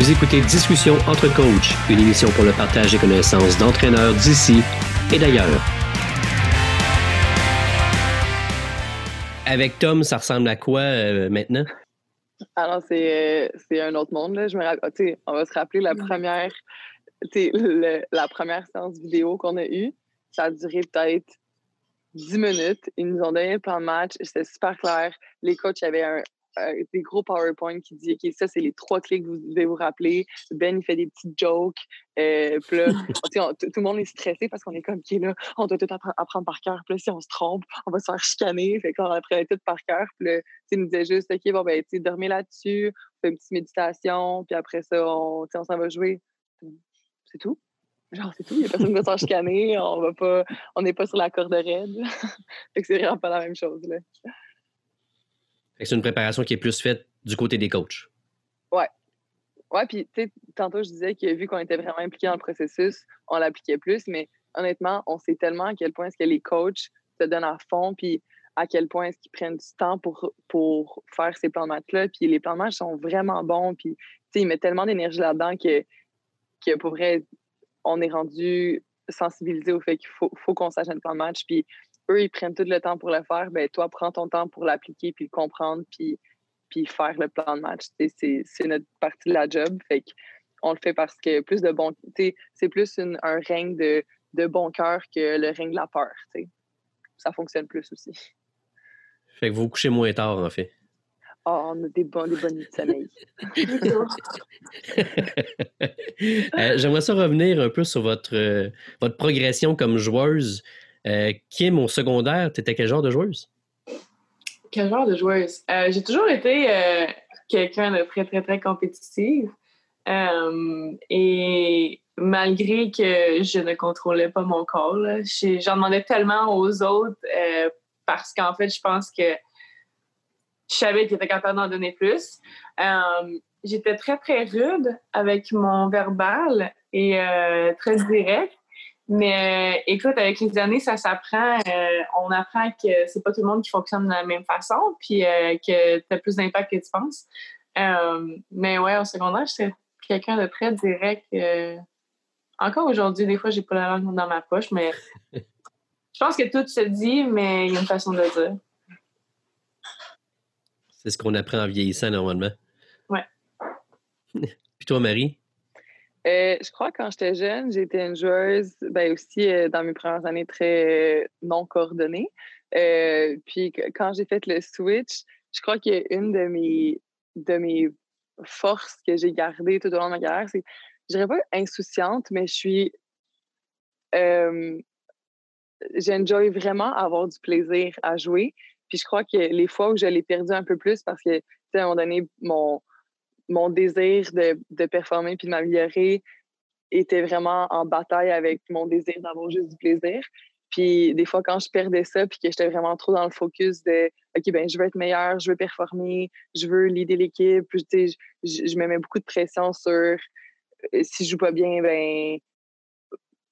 Vous écoutez Discussion entre coachs, une émission pour le partage des connaissances d'entraîneurs d'ici et d'ailleurs. Avec Tom, ça ressemble à quoi euh, maintenant? Alors, c'est, euh, c'est un autre monde. Là. Je me rappelle, on va se rappeler la première, la première séance vidéo qu'on a eue. Ça a duré peut-être 10 minutes. Ils nous ont donné le plan de match. C'était super clair. Les coachs avaient un, euh, des gros PowerPoint qui dit OK, ça, c'est les trois clés que vous devez vous rappeler. Ben, il fait des petites jokes. Euh, puis là, tout le monde est stressé parce qu'on est comme, OK, là, on doit tout apprendre par cœur. Puis là, si on se trompe, on va se faire chicaner. Fait qu'on apprenait tout par cœur. Puis là, il nous disait juste, OK, bon, ben, tu dormez là-dessus, on fait une petite méditation. Puis après ça, on, on s'en va jouer. C'est tout. Genre, c'est tout. Il n'y a personne qui va s'en chicaner. On va pas, on n'est pas sur la corde raide. fait que c'est vraiment pas la même chose, là. C'est une préparation qui est plus faite du côté des coachs. Ouais. Ouais, puis tu sais, tantôt je disais que vu qu'on était vraiment impliqués dans le processus, on l'appliquait plus, mais honnêtement, on sait tellement à quel point est-ce que les coachs se donnent à fond, puis à quel point est-ce qu'ils prennent du temps pour, pour faire ces plans de match-là. Puis les plans de sont vraiment bons, puis ils mettent tellement d'énergie là-dedans que, que pour vrai, on est rendu sensibilisé au fait qu'il faut, faut qu'on sache un plan de match. Puis eux, ils prennent tout le temps pour le faire, ben toi, prends ton temps pour l'appliquer, puis le comprendre, puis, puis faire le plan de match. C'est notre partie de la job. Fait on le fait parce que plus de bon, c'est plus un règne de, de bon cœur que le règne de la peur. Ça fonctionne plus aussi. Fait que vous, vous couchez moins tard, en fait. Oh, on a des, bons, des bonnes nuits de sommeil. Euh, j'aimerais ça revenir un peu sur votre, euh, votre progression comme joueuse. Euh, Kim, au secondaire, tu étais quel genre de joueuse? Quel genre de joueuse? Euh, j'ai toujours été euh, quelqu'un de très, très, très compétitive. et malgré que je ne contrôlais pas mon corps, j'en demandais tellement aux autres parce qu'en fait, je pense que je savais qu'ils étaient capables d'en donner plus. J'étais très, très rude avec mon verbal et très direct. Mais euh, écoute, avec les années, ça s'apprend. Euh, on apprend que c'est pas tout le monde qui fonctionne de la même façon, puis euh, que tu as plus d'impact que tu penses. mais ouais, au secondaire, j'étais quelqu'un de très direct. encore aujourd'hui, des fois, j'ai pas la langue dans ma poche, mais je pense que tout se dit, mais il y a une façon de le dire. C'est ce qu'on apprend en vieillissant normalement. Ouais. puis toi, Marie? Euh, je crois que quand j'étais jeune, j'étais une joueuse, ben aussi euh, dans mes premières années très euh, non coordonnée. puis quand j'ai fait le switch, je crois qu'une de mes, de mes forces que j'ai gardées tout au long de ma carrière, c'est, je dirais pas insouciante, mais je suis. J'enjoy vraiment avoir du plaisir à jouer. Puis je crois que les fois où je l'ai perdu un peu plus, parce que, à un moment donné, mon mon désir de, de performer puis de m'améliorer était vraiment en bataille avec mon désir d'avoir juste du plaisir. Puis des fois, quand je perdais ça, puis que j'étais vraiment trop dans le focus de OK, ben je veux être meilleure, je veux performer, je veux leader l'équipe, je, je, me mets beaucoup de pression sur euh, si je joue pas bien, ben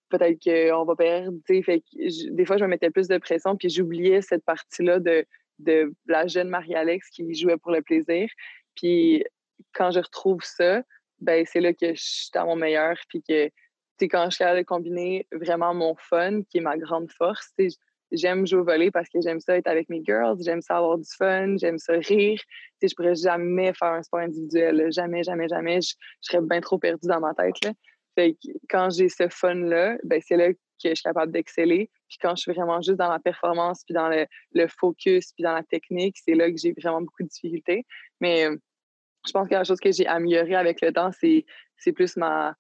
peut-être qu'on va perdre. Des fois, je me mettais plus de pression, puis j'oubliais cette partie-là de, de la jeune Marie-Alex qui jouait pour le plaisir. Puis quand je retrouve ça, ben c'est là que je suis à mon meilleur. Puis que, tu quand je suis capable de combiner vraiment mon fun, qui est ma grande force, j'aime jouer au volley parce que j'aime ça être avec mes girls, j'aime ça avoir du fun, j'aime ça rire. Sais, je pourrais jamais faire un sport individuel, jamais, jamais, jamais. Je, serais bien trop perdue dans ma tête. Là. Quand j'ai ce fun-là, ben c'est là que je suis capable d'exceller. Puis quand je suis vraiment juste dans la performance, puis dans le, le focus, puis dans la technique, c'est là que j'ai vraiment beaucoup de difficultés. Mais je pense que la chose que j'ai améliorée avec le temps, c'est, plus ma,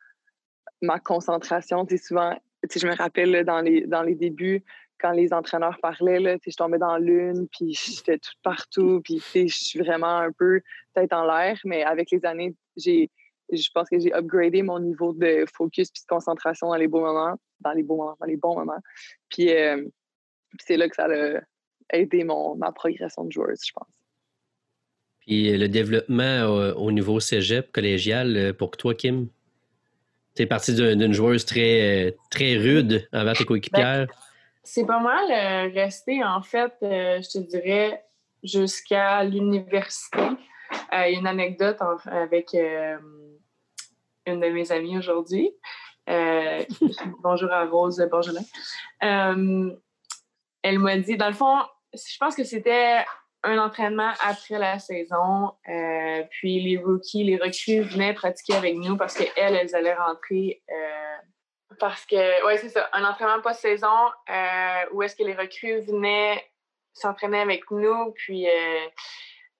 ma concentration. Souvent, je me rappelle dans, les, dans les débuts, quand les entraîneurs parlaient, là, je tombais dans l'une, puis j'étais tout partout, puis je suis vraiment un peu tête en l'air. Mais avec les années, j'ai, je pense que j'ai upgradé mon niveau de focus puis de concentration dans les beaux moments, dans les beaux moments, dans les bons moments. Puis, euh, c'est là que ça a aidé mon, ma progression de joueuse, je pense. Puis le développement au, niveau cégep, collégial, euh, pour toi, Kim? Tu es partie d'une joueuse très, très rude envers tes coéquipières. Ben, c'est pas mal euh, resté, en fait, euh, je te dirais, jusqu'à l'université. Il y a une anecdote avec une de mes amies aujourd'hui. bonjour à Rose Borgelin. elle m'a dit, dans le fond, je pense que c'était un entraînement après la saison. Euh, puis les rookies, les recrues venaient pratiquer avec nous parce qu'elles, elles allaient rentrer. Euh, parce que, oui, c'est ça, un entraînement post-saison euh, où est-ce que les recrues venaient s'entraîner avec nous. Puis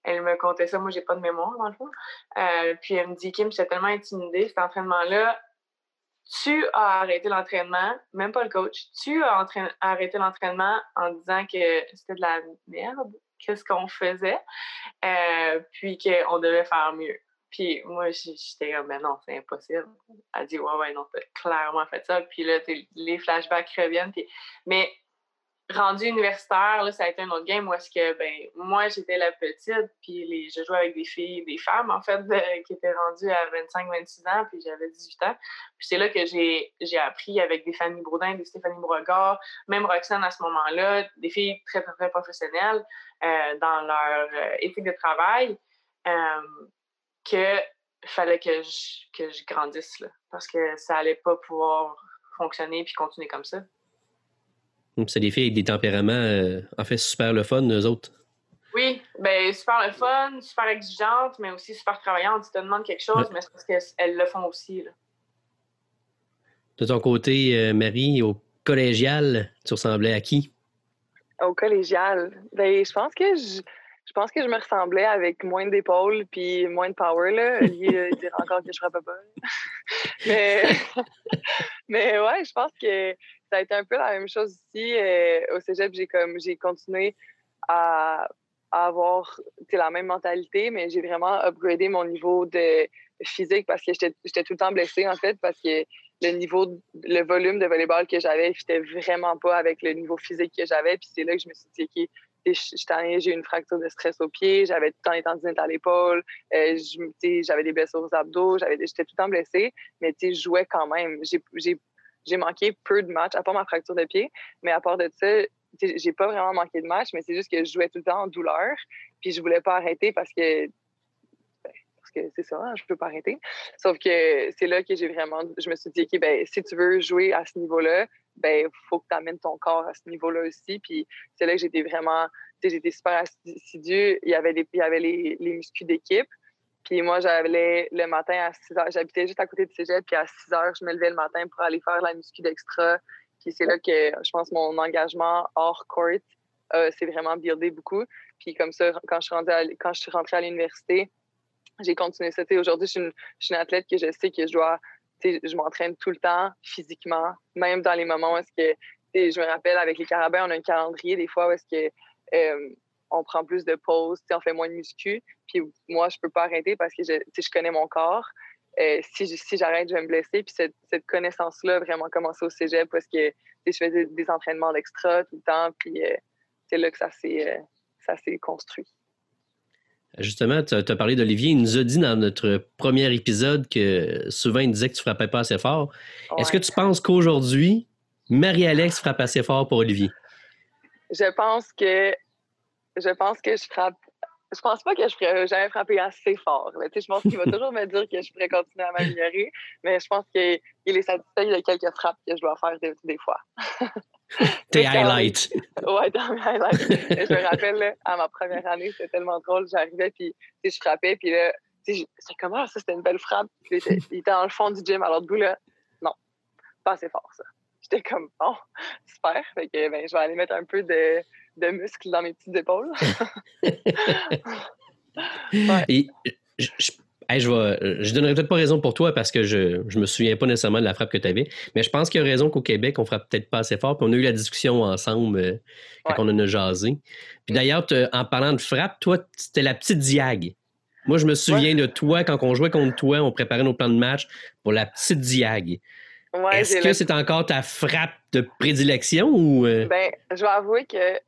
elle me contait ça. Moi, j'ai pas de mémoire, dans le fond. puis elle me dit, Kim, j'étais tellement intimidée, cet entraînement-là. Tu as arrêté l'entraînement, même pas le coach, tu as arrêté l'entraînement en disant que c'était de la merde? Qu'est-ce qu'on faisait, euh, puis qu'on devait faire mieux. Puis moi, j'étais comme, mais non, c'est impossible. Elle dit, ouais, ouais, non, t'as clairement fait ça. Puis là, les flashbacks reviennent. Mais rendu universitaire, ça a été un autre game où est-ce que, ben, moi, j'étais la petite, puis les, je jouais avec des filles, des femmes, en fait, qui étaient rendues à 25-26 ans, puis j'avais 18 ans. Puis c'est là que j'ai, appris avec des Fanny Bourdin, des Stéphanie Beauregard, même Roxane à ce moment-là, des filles très, très, professionnelles euh, dans leur euh, éthique de travail, euh, fallait que je, que je grandisse, là, parce que ça allait pas pouvoir fonctionner puis continuer comme ça. C'est des filles avec des tempéraments, euh, en fait, super le fun, eux autres. Oui, ben super le fun, super exigeante, mais aussi super travaillante. Tu te demandes quelque chose, mais c'est parce qu'elles le font aussi. Là. De ton côté, euh, Marie, au collégial, tu ressemblais à qui? Au collégial? Ben, je pense que je, je pense que je me ressemblais avec moins d'épaules puis moins de power. Là. Il dirait encore que je frappais pas. mais, mais ouais, je pense que ça a été un peu la même chose ici. Euh, au cégep, j'ai comme j'ai continué à, avoir la même mentalité, mais j'ai vraiment upgradé mon niveau de physique parce que j'étais tout le temps blessée, en fait, parce que le niveau, le volume de volleyball que j'avais, j'étais vraiment pas avec le niveau physique que j'avais. Puis c'est là que je me suis dit, OK, j'ai eu une fracture de stress au pied, j'avais tout le temps les tendinites à l'épaule, euh, j'avais des blessures aux abdos, j'étais tout le temps blessée, mais je jouais quand même. J'ai manqué peu de matchs, à part ma fracture de pied. Mais à part de ça, j'ai pas vraiment manqué de matchs, mais c'est juste que je jouais tout le temps en douleur. Puis je voulais pas arrêter parce que ben, c'est ça, hein, je peux pas arrêter. Sauf que c'est là que j'ai vraiment, je me suis dit, OK, ben, si tu veux jouer à ce niveau-là, ben, faut que tu amènes ton corps à ce niveau-là aussi. Puis c'est là que j'étais vraiment, j'étais super assidue. Il y avait, des, il y avait les, les muscles d'équipe. Puis moi, j'allais le matin à 6 heures. J'habitais juste à côté du cégep, puis à 6 heures, je me levais le matin pour aller faire la muscu d'extra. Puis c'est là que je pense mon engagement hors court euh, s'est vraiment buildé beaucoup. Puis comme ça, quand je suis, rentrée à, quand je suis rentrée à l'université, j'ai continué ça. Aujourd'hui, je, je, suis une athlète que je sais que je dois, je m'entraîne tout le temps physiquement, même dans les moments où est-ce que, je me rappelle, avec les carabins, on a un calendrier des fois où est-ce que euh, on prend plus de pauses, on fait moins de muscu. Puis moi, je peux pas arrêter parce que je, je connais mon corps. Euh, si, si j'arrête, je vais me blesser. Puis cette, cette connaissance-là a vraiment commencé au cégep parce que je faisais des entraînements d'extra tout le temps. Puis euh, c'est là que ça s'est, euh, construit. Justement, tu as, parlé d'Olivier. Il nous a dit dans notre premier épisode que souvent il disait que tu frappais pas assez fort. Est-ce que tu penses qu'aujourd'hui, Marie-Alex frappe assez fort pour Olivier? Je pense que je pense que je frappe. Je pense pas que je pourrais jamais frapper assez fort. je pense qu'il va toujours me dire que je pourrais continuer à m'améliorer, mais je pense qu'il est satisfait de quelques frappes que je dois faire des, fois. Tes highlights. Ouais, dans mes highlights. je me rappelle, à ma première année, c'était tellement drôle. J'arrivais, puis je frappais, puis là, c'est comment ah, ça, c'était une belle frappe. il, était, il était dans le fond du gym à l'autre bout, là. Non, pas assez fort, ça. J'étais comme, bon, super. Fait que, ben, je vais aller mettre un peu de de muscles dans mes petites épaules. Et je, je, vais, je donnerai peut-être pas raison pour toi parce que je ne me souviens pas nécessairement de la frappe que tu avais, mais je pense qu'il y a raison qu'au Québec, on frappe peut-être pas assez fort. Puis on a eu la discussion ensemble euh, quand on en a jasé. Puis d'ailleurs, en parlant de frappe, toi, c'était la petite diag. Moi, je me souviens de toi, quand on jouait contre toi, on préparait nos plans de match pour la petite diag. Est-ce que c'est encore ta frappe de prédilection ou. Euh? Ben, je vais avouer que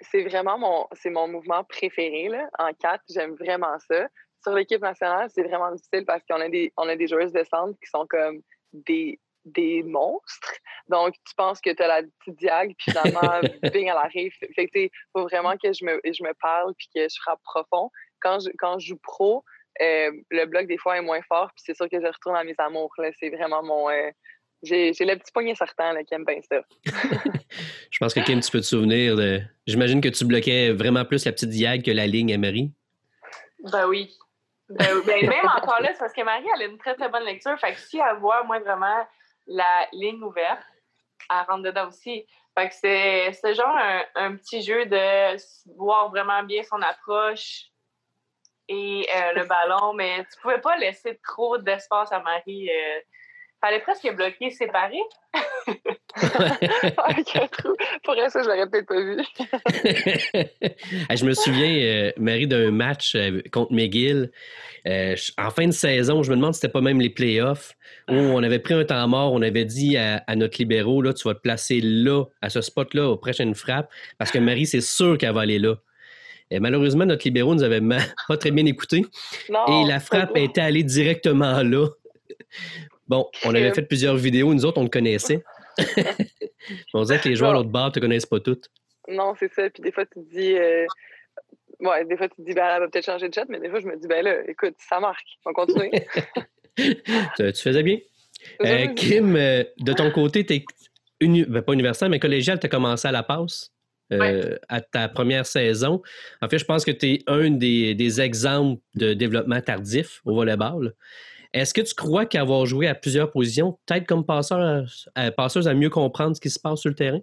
c'est vraiment mon, c'est mon mouvement préféré là, en quatre. J'aime vraiment ça. Sur l'équipe nationale, c'est vraiment difficile parce qu'on a des, on a des joueuses de centre qui sont comme des, des monstres. Donc, tu penses que tu as la petite diag, puis finalement, bing, elle arrive. Fait que, faut vraiment que je me, je me parle puis que je frappe profond. Quand je, quand je joue pro, le bloc, des fois, est moins fort. Puis c'est sûr que je retourne à mes amours. C'est vraiment mon. J'ai le petit poignet certain qui aime bien ça. je pense que Kim, tu peux te souvenir de. J'imagine que tu bloquais vraiment plus la petite diag que la ligne à Marie. Ben oui. Ben, ben, même encore là, c'est parce que Marie, elle a une très, très bonne lecture. Fait que si elle voit, moi, vraiment la ligne ouverte, elle rentre dedans aussi. Fait que c'est genre un, petit jeu de voir vraiment bien son approche et euh, le ballon, mais tu pouvais pas laisser trop d'espace à Marie. Euh, fallait presque bloquer, séparer. Pour ça, je l'aurais peut-être pas vu. je me souviens, euh, Marie, d'un match euh, contre McGill. Euh, en fin de saison, je me demande si c'était pas même les playoffs, où on avait pris un temps mort, on avait dit à, notre libéraux, là, tu vas te placer là, à ce spot-là, aux prochaines frappes, parce que Marie, c'est sûr qu'elle va aller là. Et malheureusement, notre libéraux nous avait pas très bien écouté. et la frappe était allée directement là. Bon, on avait fait plusieurs vidéos, nous autres, on le connaissait. on disait que les joueurs à l'autre bar ne te connaissent pas toutes. Non, c'est ça. Puis des fois, tu te dis. Euh... Ouais, des fois, tu te dis, ben, elle va peut-être changer de chat, mais des fois, je me dis, ben là, écoute, ça marque. On continue. tu, faisais bien. Euh, Kim, euh, de ton côté, tu es ben, pas universitaire, mais collégial, tu as commencé à la passe. Euh, à ta première saison. En fait, je pense que tu es un des, des, exemples de développement tardif au volleyball. Est-ce que tu crois qu'avoir joué à plusieurs positions, peut-être comme euh, passeuse à mieux comprendre ce qui se passe sur le terrain?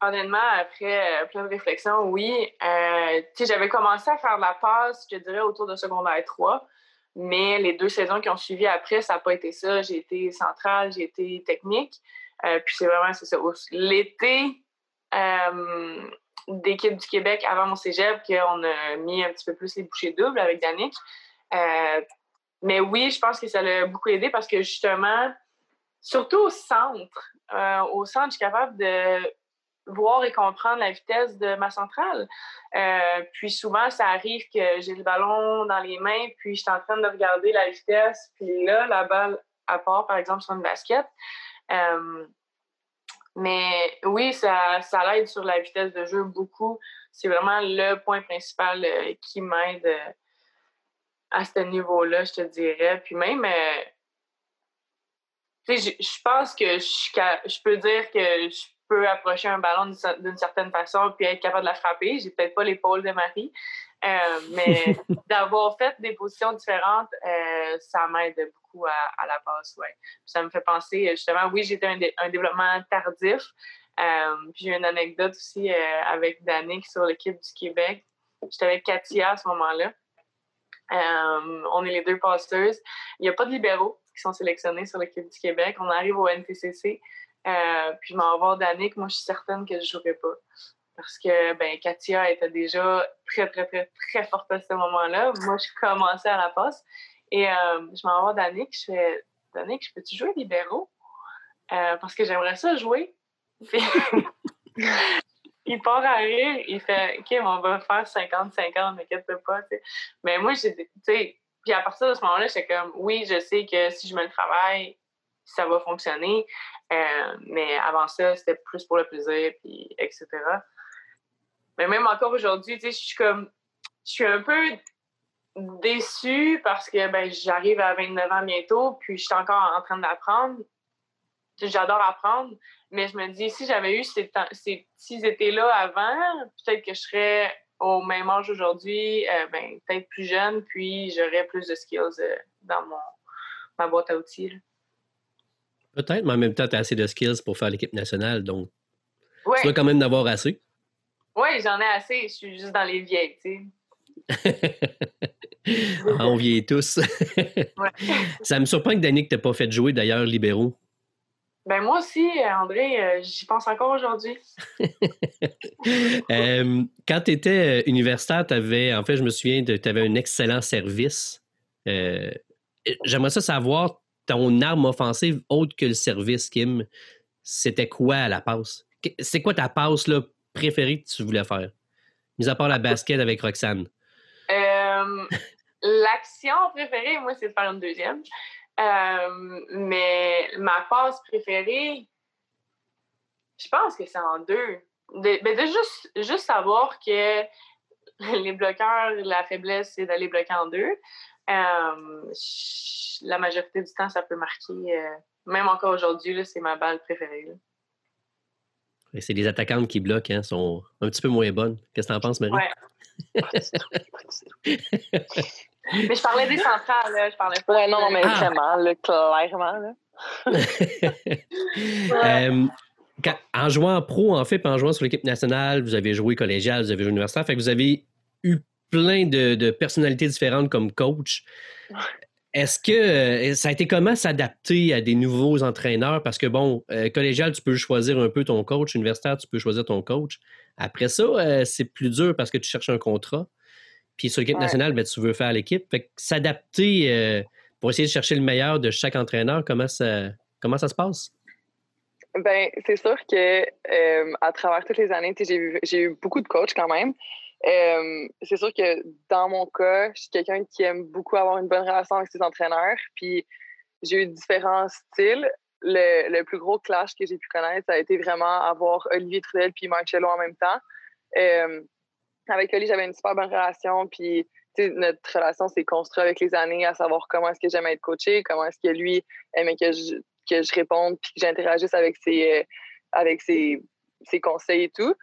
Honnêtement, après euh, plein de réflexions, oui. Euh, j'avais commencé à faire de la passe, je dirais, autour de secondaire 3. Mais les deux saisons qui ont suivi après, ça n'a pas été ça. J'ai été centrale, j'ai été technique. puis c'est vraiment, ça. L'été d'équipe du Québec avant mon cégep, qu'on a mis un petit peu plus les bouchées doubles avec Danick. Mais oui, je pense que ça l'a beaucoup aidé parce que justement, surtout au centre, euh, au centre, je suis capable de voir et comprendre la vitesse de ma centrale. Euh, puis souvent, ça arrive que j'ai le ballon dans les mains, puis je suis en train de regarder la vitesse, puis là, la balle à part, par exemple, sur une basket. Euh, mais oui, ça, ça l'aide sur la vitesse de jeu beaucoup. C'est vraiment le point principal qui m'aide à ce niveau-là, je te dirais. Puis même, euh, je, je pense que je, je, peux dire que je peux approcher un ballon d'une certaine façon puis être capable de la frapper. J'ai peut-être pas l'épaule de Marie, euh, mais d'avoir fait des positions différentes, euh, ça m'aide beaucoup à, la passe. Ouais. Ça me fait penser, justement, oui, j'étais un, un, développement tardif. puis j'ai une anecdote aussi avec Danick sur l'équipe du Québec. J'étais avec Katia à ce moment-là. Euh, on est les deux passeuses. Il n'y a pas de libéraux qui sont sélectionnés sur l'équipe du Québec. On arrive au NTCC. Euh, puis je m'en vais voir Danick. Moi, je suis certaine que je ne jouerai pas. Parce que ben, Katia était déjà très, très, très, très forte à ce moment-là. Moi, je commençais à la passe. Et euh, je m'en vais voir Danick. Je fais Danick, je peux-tu jouer libéraux? parce que j'aimerais ça jouer. il part à rire, il fait OK, on va faire 50-50, t'inquiète pas. Mais moi, j'ai, puis à partir de ce moment-là, j'étais comme oui, je sais que si je me le travaille, ça va fonctionner. Euh, mais avant ça, c'était plus pour le plaisir, puis etc. Mais même encore aujourd'hui, je suis comme, je suis un peu déçue parce que ben, j'arrive à 29 ans bientôt, puis je suis encore en train d'apprendre. J'adore apprendre, mais je me dis, si j'avais eu ces, s'ils étaient là avant, peut-être que je serais au même âge aujourd'hui, euh, ben, peut-être plus jeune, puis j'aurais plus de skills euh, dans mon, ma boîte à outils. Peut-être, mais en même temps, tu as assez de skills pour faire l'équipe nationale, donc tu dois quand même en avoir assez. Oui, j'en ai assez. Je suis juste dans les vieilles, tu sais. Ah, on vieillit tous. Ça me surprend que Danick t'ait pas fait jouer d'ailleurs libéraux. Ben moi aussi, André, euh, j'y pense encore aujourd'hui. Euh, quand tu étais euh, universitaire, tu avais, en fait, je me souviens, tu avais un excellent service. J'aimerais ça savoir ton arme offensive autre que le service, Kim. C'était quoi à la passe? C'est quoi ta passe là, préférée que tu voulais faire? Mis à part la basket avec Roxane. L'action préférée, moi, c'est de faire une deuxième. Euh, mais ma passe préférée, je pense que c'est en deux. De, ben, de juste, juste savoir que les bloqueurs, la faiblesse, c'est d'aller bloquer en deux. la majorité du temps, ça peut marquer. même encore aujourd'hui, c'est ma balle préférée. C'est les attaquantes qui bloquent, hein, sont un petit peu moins bonnes. Qu'est-ce que tu en penses, Marie? Ouais. mais je parlais des centrales, là. Je parlais pas. Ouais, non, mais ah! vraiment, là, clairement. Là. Euh, en jouant pro, en fait, en jouant sur l'équipe nationale, vous avez joué collégial, vous avez joué universitaire, fait que vous avez eu plein de, de personnalités différentes comme coach. Est-ce que euh, ça a été comment s'adapter à des nouveaux entraîneurs? Parce que, bon, euh, collégial, tu peux choisir un peu ton coach. Universitaire, tu peux choisir ton coach. Après ça, euh, c'est plus dur parce que tu cherches un contrat. Puis sur l'équipe nationale, ben, tu veux faire l'équipe. Fait que s'adapter pour essayer de chercher le meilleur de chaque entraîneur, comment ça, comment ça se passe? Ben, c'est sûr que à travers toutes les années, j'ai eu beaucoup de coachs quand même. Euh, c'est sûr que dans mon cas, je suis quelqu'un qui aime beaucoup avoir une bonne relation avec ses entraîneurs. Puis j'ai eu différents styles. Le, le, plus gros clash que j'ai pu connaître, ça a été vraiment avoir Olivier Trudel puis Marcello en même temps. Euh, avec Olivier, j'avais une super bonne relation. Puis notre relation s'est construite avec les années, à savoir comment est-ce que j'aimais être coaché, comment est-ce que lui aimait que je, que je réponde puis que j'interagisse avec ses, euh, avec ses, ses conseils et tout.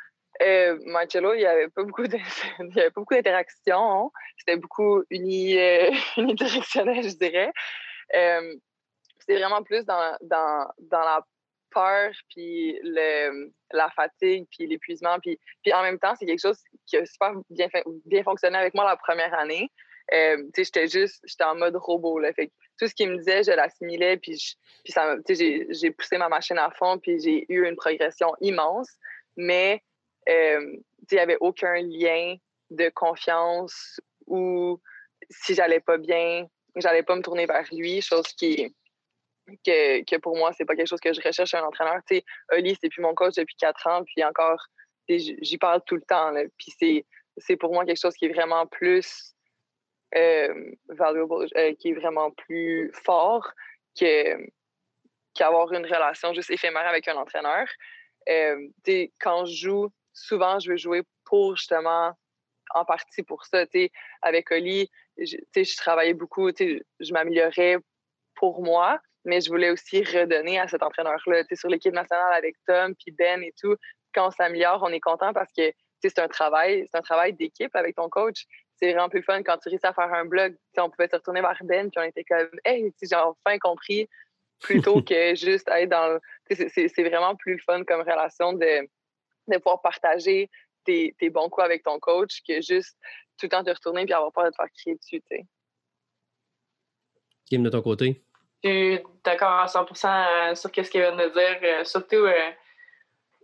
Euh, Marcello, il n'y avait pas beaucoup d'interactions. Hein. C'était beaucoup uni, euh, unidirectionnel, je dirais. Euh, C'était vraiment plus dans, dans, dans la puis la fatigue, puis l'épuisement. Puis, puis en même temps, c'est quelque chose qui a super bien, bien fonctionné avec moi la première année. Euh, j'étais juste, j'étais en mode robot. Là. Fait tout ce qu'il me disait, je l'assimilais, puis, puis j'ai poussé ma machine à fond, puis j'ai eu une progression immense. Mais euh, il n'y avait aucun lien de confiance ou si j'allais pas bien, j'allais pas me tourner vers lui, chose qui que, que pour moi, c'est pas quelque chose que je recherche chez un entraîneur. Tu sais, Oli, c'est plus mon coach depuis quatre ans, puis encore, j'y parle tout le temps. Là, puis c'est pour moi quelque chose qui est vraiment plus euh, valuable, euh, qui est vraiment plus fort que qu'avoir une relation juste éphémère avec un entraîneur. Euh, quand je joue souvent, je veux jouer pour justement, en partie pour ça. avec Oli, je, je travaillais beaucoup, je m'améliorais pour moi, mais je voulais aussi redonner à cet entraîneur-là. Sur l'équipe nationale avec Tom, puis Ben et tout, quand on s'améliore, on est content parce que c'est un travail, c'est un travail d'équipe avec ton coach. C'est vraiment plus fun quand tu réussis à faire un blog. on pouvait se retourner vers Ben, puis on était comme, hey, j'ai enfin compris, plutôt que juste être dans. C'est vraiment plus fun comme relation de de pouvoir partager tes, bons coups avec ton coach que juste tout le temps te retourner puis avoir peur de te faire crier dessus, tu sais. Kim, de ton côté? D'accord à 100% euh, sur ce qu'il vient de dire. Euh, surtout, euh,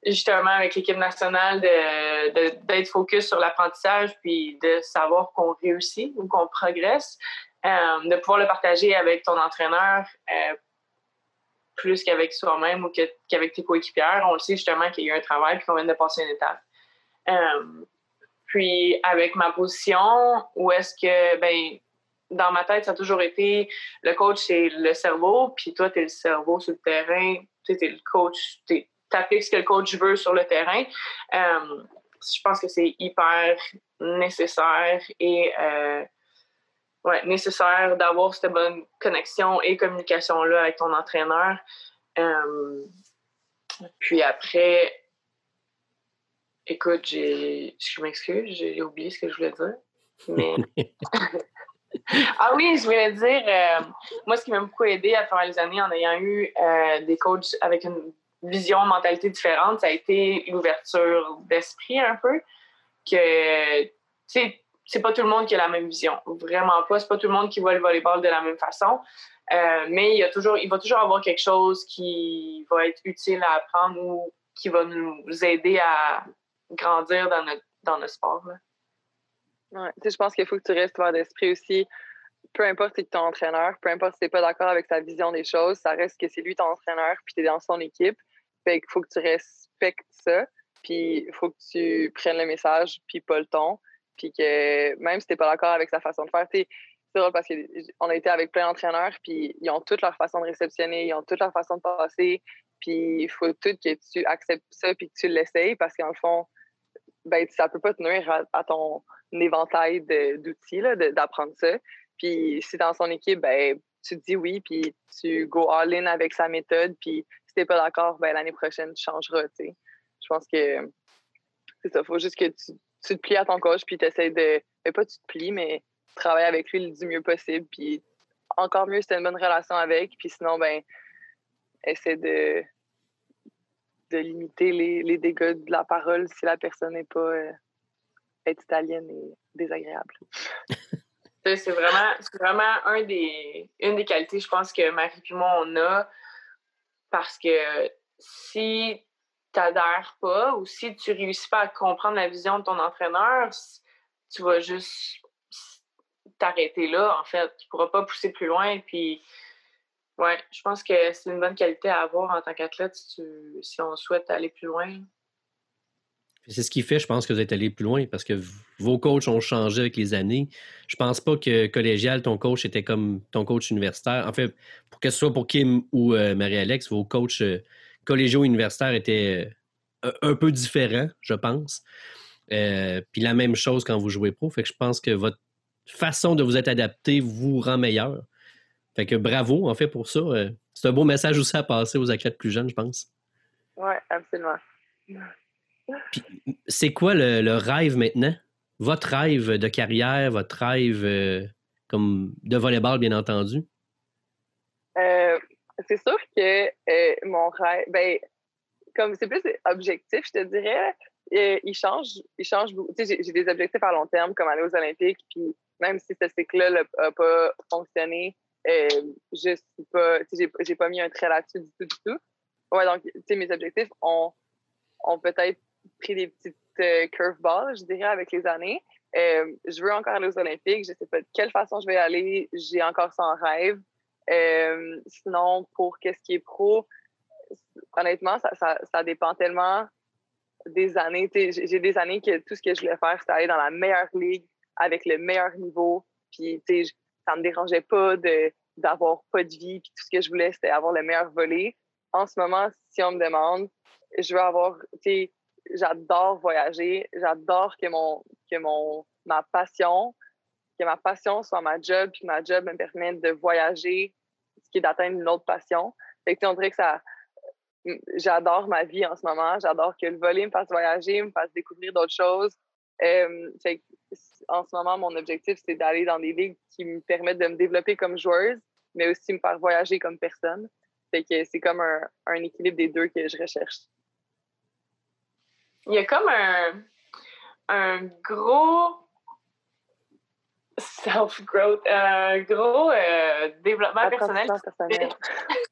justement, avec l'équipe nationale, d'être focus sur l'apprentissage puis de savoir qu'on réussit ou qu'on progresse. de pouvoir le partager avec ton entraîneur plus qu'avec soi-même ou qu'avec tes coéquipières. On le sait justement qu'il y a eu un travail puis qu'on vient de passer une étape. Puis avec ma position, où est-ce que, ben, dans ma tête, ça a toujours été le coach, c'est le cerveau, puis toi, tu es le cerveau sur le terrain, tu es le coach, tu appliques ce que le coach veut sur le terrain. Euh, je pense que c'est hyper nécessaire et euh, ouais, nécessaire d'avoir cette bonne connexion et communication-là avec ton entraîneur. Euh, puis après, écoute, j'ai, je m'excuse, j'ai oublié ce que je voulais dire. Mais... ah oui, je voulais dire, euh, moi, ce qui m'a beaucoup aidé à travers les années en ayant eu euh, des coachs avec une vision, mentalité différente, ça a été l'ouverture d'esprit un peu. Que, tu sais, c'est pas tout le monde qui a la même vision. Vraiment pas. C'est pas tout le monde qui voit le volleyball de la même façon. Euh, mais il, y a toujours, il va toujours avoir quelque chose qui va être utile à apprendre ou qui va nous aider à grandir dans notre, dans notre sport. Je pense qu'il faut que tu restes ouvert d'esprit aussi. Peu importe si tu es ton entraîneur, peu importe si tu n'es pas d'accord avec sa vision des choses, ça reste que c'est lui ton entraîneur puis tu es dans son équipe. Fait qu'il faut que tu respectes ça. Puis il faut que tu prennes le message puis pas le ton. Puis que même si tu n'es pas d'accord avec sa façon de faire, c'est drôle parce qu'on a été avec plein d'entraîneurs, puis ils ont toutes leur façon de réceptionner, ils ont toutes leur façon de passer. Puis il faut tout que tu acceptes ça puis que tu l'essayes parce qu'en fond, ben, ça peut pas te nuire à, ton éventail d'outils d'apprendre ça. Puis si dans son équipe, ben, tu te dis oui, puis tu go all-in avec sa méthode. Puis si t'es pas d'accord, ben, l'année prochaine, tu changeras. Je pense que c'est ça. faut juste que tu, te plies à ton coach, puis tu essaies de. Ben, pas tu te plies, mais travailler avec lui du mieux possible. Puis encore mieux, c'est une bonne relation avec. Puis sinon, ben, essaie de, de limiter les, dégâts de la parole si la personne n'est pas euh, italienne et désagréable. c'est vraiment, vraiment un des, une des qualités, je pense, que Marie et on a. Parce que si tu n'adhères pas ou si tu réussis pas à comprendre la vision de ton entraîneur, tu vas juste t'arrêter là, en fait. Tu pourras pas pousser plus loin. Puis, ouais, je pense que c'est une bonne qualité à avoir en tant qu'athlète si, si on souhaite aller plus loin. C'est ce qui fait, je pense, que vous êtes allé plus loin parce que vos coachs ont changé avec les années. Je pense pas que collégial, ton coach était comme ton coach universitaire. En fait, pour que ce soit pour Kim ou euh, Marie-Alex, vos coachs euh, collégiaux universitaires étaient euh, un peu différents, je pense. puis la même chose quand vous jouez pro. Fait que je pense que votre façon de vous être adapté vous rend meilleur. Fait que bravo, en fait, pour ça. Euh, c'est un beau message aussi à passer aux athlètes plus jeunes, je pense. Oui, absolument. c'est quoi le, rêve maintenant? Votre rêve de carrière, votre rêve euh, comme de volleyball, bien entendu? Euh, c'est sûr que mon rêve, ben, comme c'est plus objectif, je te dirais, il change, il change beaucoup. J'ai, j'ai des objectifs à long terme, comme aller aux Olympiques, puis même si ce cycle-là n'a pas fonctionné, je suis pas, j'ai pas mis un trait là-dessus du tout, du tout. Ouais, donc, tu sais, mes objectifs ont, ont peut-être pris des petites euh, curveballs, je dirais, avec les années. Euh, je veux encore aller aux Olympiques. Je sais pas de quelle façon je vais y aller. J'ai encore ça rêve. Euh, sinon, pour qu'est-ce qui est pro, honnêtement, ça, ça, ça dépend tellement des années. J'ai des années que tout ce que je voulais faire, c'était aller dans la meilleure ligue avec le meilleur niveau. Puis, tu sais, ça me dérangeait pas d'avoir pas de vie. Puis tout ce que je voulais, c'était avoir le meilleur volet. En ce moment, si on me demande, je veux avoir, tu sais, j'adore voyager. J'adore que mon, que mon, ma passion, que ma passion soit ma job, puis ma job me permette de voyager, ce qui est d'atteindre une autre passion. Fait que, on dirait que ça, j'adore ma vie en ce moment. J'adore que le volet me fasse voyager, me fasse découvrir d'autres choses. Euh, en ce moment, mon objectif, c'est d'aller dans des ligues qui me permettent de me développer comme joueuse, mais aussi me faire voyager comme personne. Fait que c'est comme un, un, équilibre des deux que je recherche. Il y a comme un, un gros self-growth, un gros euh, développement personnel. personnel.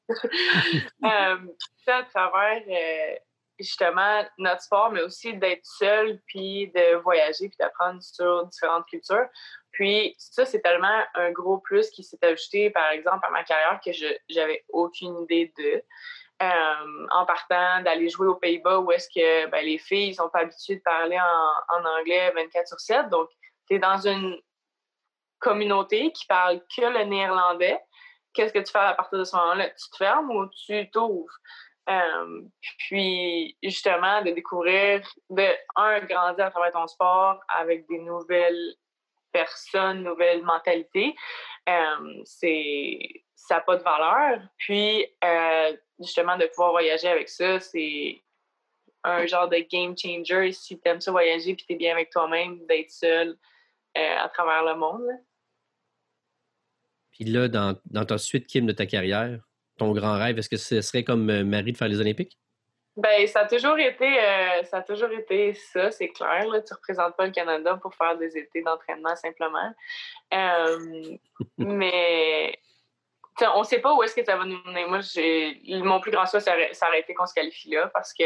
euh, à travers euh, justement notre sport, mais aussi d'être seul, puis de voyager, puis d'apprendre sur différentes cultures. Puis ça, c'est tellement un gros plus qui s'est ajouté, par exemple, à ma carrière que je j'avais aucune idée de. Euh, en partant d'aller jouer aux Pays-Bas où est-ce que ben, les filles ne sont pas habituées de parler en, anglais 24 sur 7. Donc, tu es dans une communauté qui parle que le néerlandais. Qu'est-ce que tu fais à partir de ce moment-là? Tu te fermes ou tu t'ouvres? Euh, puis, justement, de découvrir, de, un, grandir à travers ton sport avec des nouvelles personnes, nouvelles mentalités, euh, c'est ça n'a pas de valeur. Puis, euh, justement, de pouvoir voyager avec ça, c'est un genre de game changer si tu aimes ça voyager puis tu es bien avec toi-même, d'être seul à travers le monde. Puis là, dans, dans ta suite, Kim, de ta carrière, ton grand rêve? Est-ce que ce serait comme euh, Marie de faire les Olympiques? Ben, ça a toujours été, euh, ça a toujours été ça, c'est clair. Là. Tu représentes pas le Canada pour faire des étés d'entraînement simplement. Euh, mais on sait pas où est-ce que ça va nous mener. Moi, mon plus grand choix, ça, aurait été qu'on se qualifie là parce que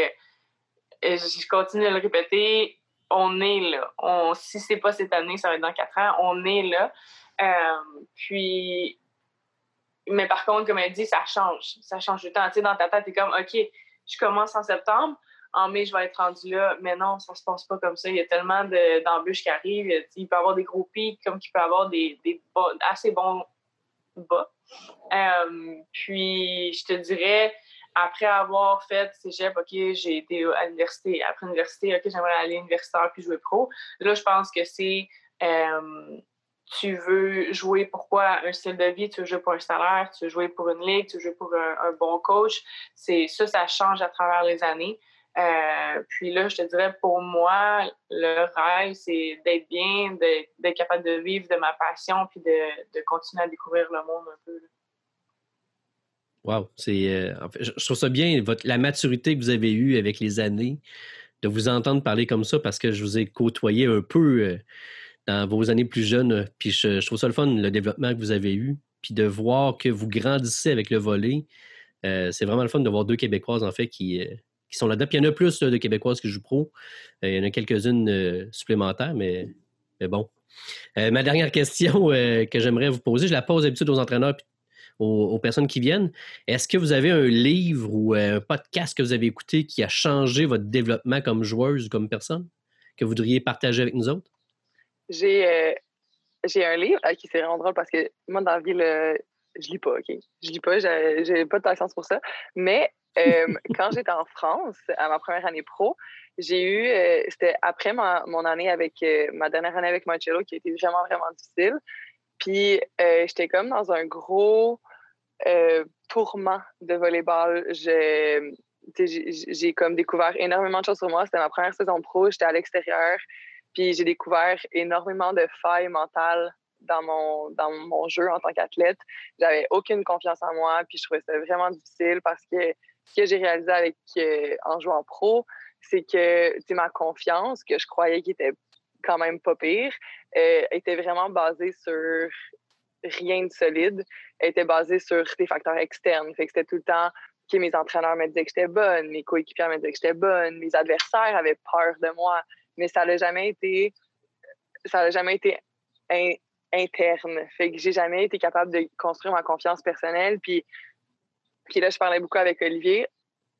je continue de le répéter. On est là. On, si c'est pas cette année, ça va être dans quatre ans. On est là. puis mais par contre, comme elle dit, ça change. Ça change du temps. Tu sais, dans ta tête, t'es comme, OK, je commence en septembre. En mai, je vais être rendu là. Mais non, ça se passe pas comme ça. Il y a tellement d'embûches qui arrivent. Il peut y avoir des gros pics, comme qu'il peut y avoir des, des assez bons bas. Euh, puis, je te dirais, après avoir fait cégep, OK, j'ai été à l'université. Après l'université, OK, j'aimerais aller à l'universitaire puis jouer pro. Là, je pense que c'est... Euh, tu veux jouer pourquoi un style de vie, tu veux jouer pour un salaire, tu veux jouer pour une ligue, tu veux jouer pour un, bon coach. C'est ça, ça change à travers les années. Euh, puis là, je te dirais, pour moi, le rêve, c'est d'être bien, d'être capable de vivre de ma passion, puis de, continuer à découvrir le monde un peu. Wow, c'est, euh, je trouve ça bien, votre, la maturité que vous avez eue avec les années, de vous entendre parler comme ça, parce que je vous ai côtoyé un peu euh, dans vos années plus jeunes, puis je, trouve ça le fun, le développement que vous avez eu, puis de voir que vous grandissez avec le volet. c'est vraiment le fun de voir deux Québécoises, en fait, qui, qui sont là-dedans. Puis il y en a plus de Québécoises qui jouent pro. Euh, il y en a quelques-unes euh, supplémentaires, mais, bon. Euh, ma dernière question que j'aimerais vous poser, je la pose d'habitude aux entraîneurs et aux, personnes qui viennent. Est-ce que vous avez un livre ou un podcast que vous avez écouté qui a changé votre développement comme joueuse ou comme personne que vous voudriez partager avec nous autres? J'ai j'ai un livre qui c'est vraiment drôle parce que moi, dans la vie, je lis pas, OK? Je lis pas, j'ai pas de patience pour ça. Mais euh, quand j'étais en France, à ma première année pro, j'ai eu, euh, c'était après ma, mon année avec, euh, ma dernière année avec Marcello qui a été vraiment, vraiment difficile. Puis j'étais comme dans un gros tourment de volleyball. J'ai, j'ai comme découvert énormément de choses sur moi. C'était ma première saison pro, j'étais à l'extérieur. Puis j'ai découvert énormément de failles mentales dans mon, dans mon jeu en tant qu'athlète. J'avais aucune confiance en moi, puis je trouvais ça vraiment difficile parce que ce que j'ai réalisé avec, euh, en jouant pro, c'est que ma confiance, que je croyais qu'il était quand même pas pire, euh, était vraiment basée sur rien de solide. Elle était basée sur des facteurs externes. Fait que c'était tout le temps que mes entraîneurs me disaient que j'étais bonne, mes coéquipiers me disaient que j'étais bonne, mes adversaires avaient peur de moi. Mais ça n'a jamais été ça n'a jamais été interne. Fait que j'ai jamais été capable de construire ma confiance personnelle. Puis puis là, je parlais beaucoup avec Olivier.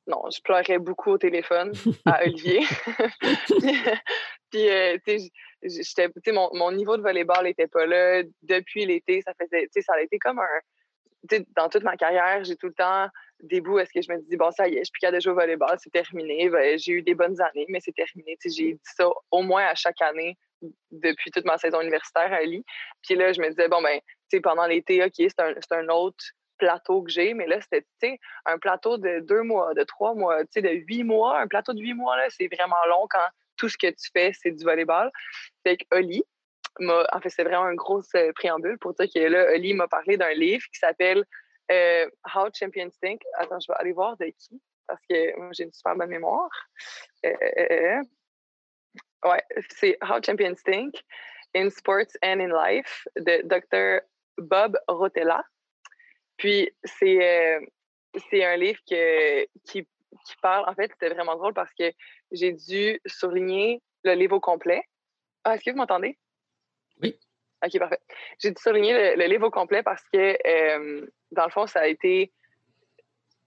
Non, je pleurais beaucoup au téléphone à Olivier. puis, euh, tu sais, mon, mon niveau de volleyball n'était pas là. Depuis l'été, ça faisait, tu sais, ça a été comme un. dans toute ma carrière, j'ai tout le temps des bouts est-ce que je me dis, bon, ça y est, je suis plus capable de jouer au volleyball, c'est terminé. Ben, j'ai eu des bonnes années, mais c'est terminé. J'ai dit ça au moins à chaque année depuis toute ma saison universitaire à Lee. Puis là, je me disais, bon, ben, tu sais, pendant l'été, OK, c'est un, un, autre plateau que j'ai, mais là, c'était un plateau de deux mois, de trois mois, de huit mois. Un plateau de huit mois, là, c'est vraiment long quand tout ce que tu fais, c'est du volleyball. Fait que Oli, en fait, c'est vraiment un gros euh, préambule pour dire que là, Oli m'a parlé d'un livre qui s'appelle euh, How Champions Think? Attends, je vais aller voir de qui, parce que moi, j'ai une super bonne mémoire. Euh, ouais, c'est How Champions Think in Sports and in Life de Dr. Bob Rotella. Puis, c'est, euh, c'est un livre qui, qui parle. En fait, c'était vraiment drôle parce que j'ai dû souligner le livre au complet. Ah, est-ce que vous m'entendez? OK, parfait. J'ai dû souligner le, livre au complet parce que, euh, dans le fond, ça a été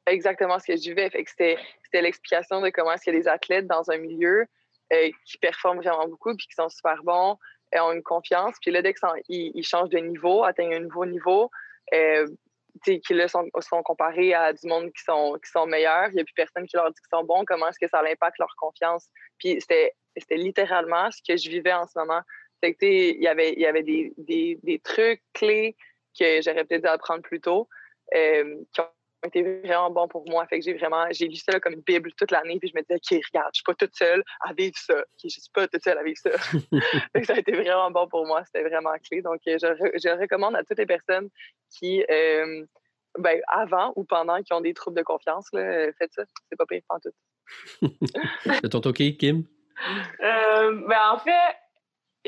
exactement ce que je vivais. Que c'était, l'explication de comment est-ce a des athlètes dans un milieu euh, qui performent vraiment beaucoup puis qui sont super bons, et ont une confiance. Puis là, dès qu'ils ils changent de niveau, atteignent un nouveau niveau, qui là sont, sont, comparés à du monde qui sont, qui sont meilleurs. Il n'y a plus personne qui leur dit qu'ils sont bons. Comment est-ce que ça impacte leur confiance? Puis c'était littéralement ce que je vivais en ce moment. Il y avait, il y avait des, des, des trucs clés que j'aurais peut-être dû apprendre plus tôt euh, qui ont été vraiment bons pour moi. Fait que j'ai vraiment, j'ai lu ça comme une bible toute l'année, puis je me disais, OK, regarde, je suis pas toute seule à vivre ça. OK, je suis pas toute seule à vivre ça. ça a été vraiment bon pour moi. C'était vraiment clé. Donc, euh, je, je, recommande à toutes les personnes qui, euh, ben, avant ou pendant, qui ont des troubles de confiance, là, faites ça. C'est pas pire en tout. C'est ton OK, Kim? ben, en fait,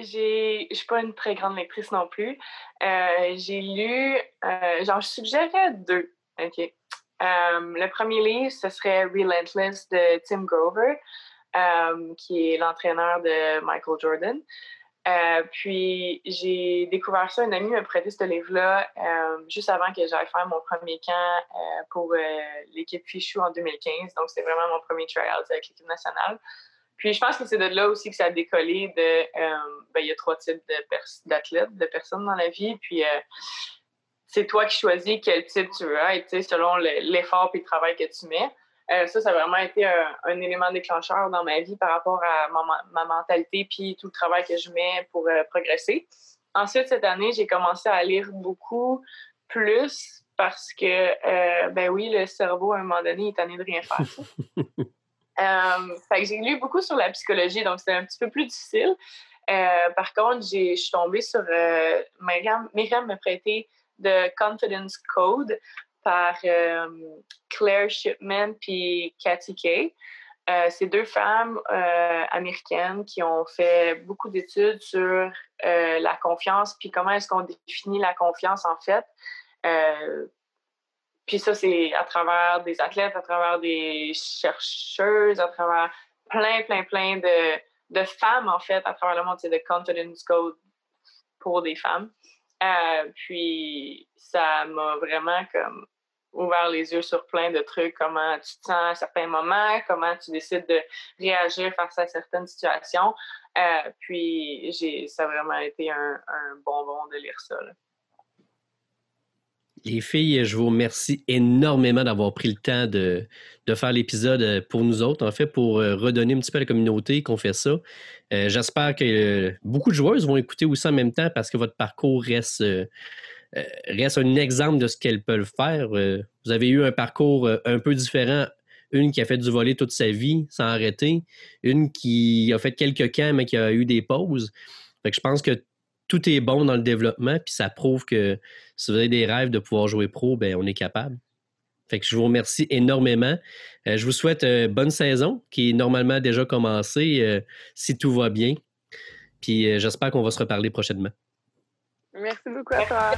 j'ai je suis pas une très grande lectrice non plus. j'ai lu, genre, je deux. OK? Euh, le premier livre, ce serait Relentless de Tim Grover, euh, qui est l'entraîneur de Michael Jordan. Euh, puis j'ai découvert ça, un ami m'a prêté ce livre-là juste avant que j'aille faire mon premier camp pour l'équipe Fichou en 2015. Donc c'est vraiment mon premier tryout avec l'équipe nationale. Puis je pense que c'est de là aussi que ça a décollé de... Ben, il y a trois types d'athlètes, de, personnes dans la vie. Puis c'est toi qui choisis quel type tu veux être, selon l'effort et le travail que tu mets. Euh, ça, ça a vraiment été un, élément déclencheur dans ma vie par rapport à ma, mentalité puis tout le travail que je mets pour euh, progresser. ensuite, cette année, j'ai commencé à lire beaucoup plus parce que, euh, ben oui, le cerveau, à un moment donné, est tanné de rien faire. euh, fait que j'ai lu beaucoup sur la psychologie, donc c'est un petit peu plus difficile. Euh, par contre, je suis tombée sur. Euh, Myriam, m'a prêté The Confidence Code par euh, Claire Shipman puis Kathy Kay. c'est deux femmes américaines qui ont fait beaucoup d'études sur la confiance puis comment est-ce qu'on définit la confiance en fait. Puis ça, c'est à travers des athlètes, à travers des chercheuses, à travers plein, plein, plein de, de femmes, en fait, à travers le monde. C'est de Confidence Code pour des femmes. Euh, puis ça m'a vraiment comme ouvert les yeux sur plein de trucs, comment tu te sens à certains moments, comment tu décides de réagir face à certaines situations. Euh, puis ça a vraiment été un bonbon de lire ça. Les filles, je vous remercie énormément d'avoir pris le temps de, faire l'épisode euh, pour nous autres, en fait, pour euh, redonner un petit peu à la communauté qu'on fait ça. Euh, j'espère que beaucoup de joueuses vont écouter aussi en même temps parce que votre parcours reste, reste un exemple de ce qu'elles peuvent faire. vous avez eu un parcours un peu différent. Une qui a fait du volet toute sa vie sans arrêter, une qui a fait quelques camps mais qui a eu des pauses. Fait que je pense que tout est bon dans le développement, puis ça prouve que si vous avez des rêves de pouvoir jouer pro, ben on est capable. Fait que je vous remercie énormément. Euh, je vous souhaite euh, bonne saison qui est normalement déjà commencée, euh, si tout va bien. Puis j'espère qu'on va se reparler prochainement. Merci beaucoup à toi.